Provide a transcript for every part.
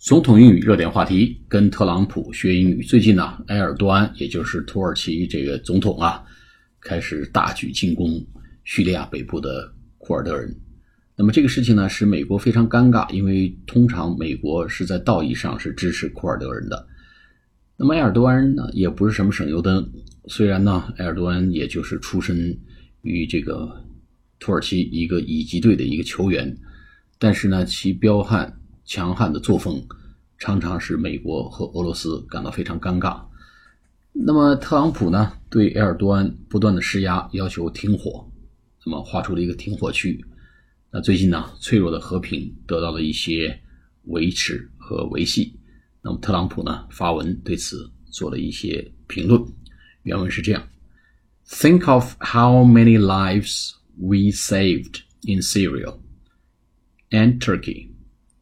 总统英语热点话题，跟特朗普学英语。最近呢，埃尔多安，也就是土耳其这个总统啊，开始大举进攻叙利亚北部的库尔德人。那么这个事情呢，使美国非常尴尬，因为通常美国是在道义上是支持库尔德人的。那么埃尔多安呢，也不是什么省油灯。虽然呢，埃尔多安也就是出身于这个土耳其一个乙级队的一个球员，但是呢，其彪悍。强悍的作风常常使美国和俄罗斯感到非常尴尬。那么特朗普呢，对埃尔多安不断的施压，要求停火，那么画出了一个停火区。那最近呢，脆弱的和平得到了一些维持和维系。那么特朗普呢，发文对此做了一些评论。原文是这样：Think of how many lives we saved in Syria and Turkey.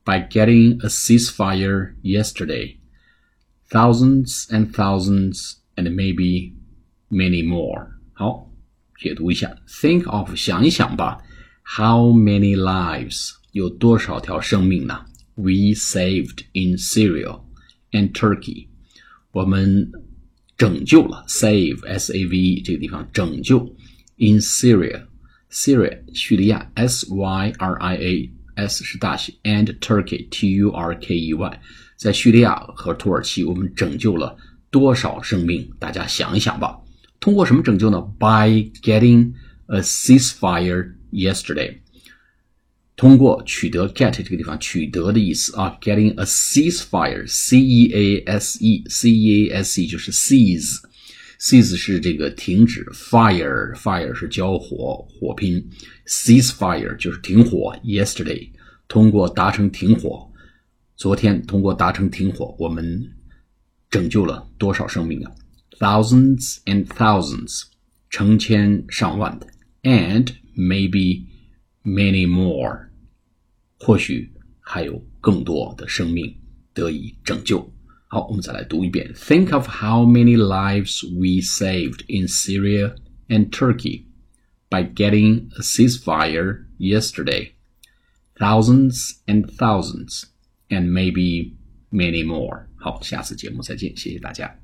by getting a ceasefire yesterday. Thousands and thousands and maybe many more. 好，解读一下。Think of 想一想吧，How many lives 有多少条生命呢？We saved in Syria and Turkey. 我们拯救了 save s a v e 这个地方拯救 in Syria Syria 叙利亚 s y r i a S 是大写，and Turkey T U R K E Y，在叙利亚和土耳其，我们拯救了多少生命？大家想一想吧。通过什么拯救呢？By getting a ceasefire yesterday，通过取得 get 这个地方取得的意思啊，getting a ceasefire，C E A S E，C E A S E 就是 seize。 Cease 是这个停止，fire，fire 是交火，火拼，ceasefire 就是停火。Yesterday，通过达成停火，昨天通过达成停火，我们拯救了多少生命啊？Thousands and thousands，成千上万的，and maybe many more，或许还有更多的生命得以拯救。好，我们再来读一遍。Think of how many lives we saved in Syria and Turkey by getting a ceasefire yesterday. Thousands and thousands, and maybe many more. 好，下次节目再见，谢谢大家。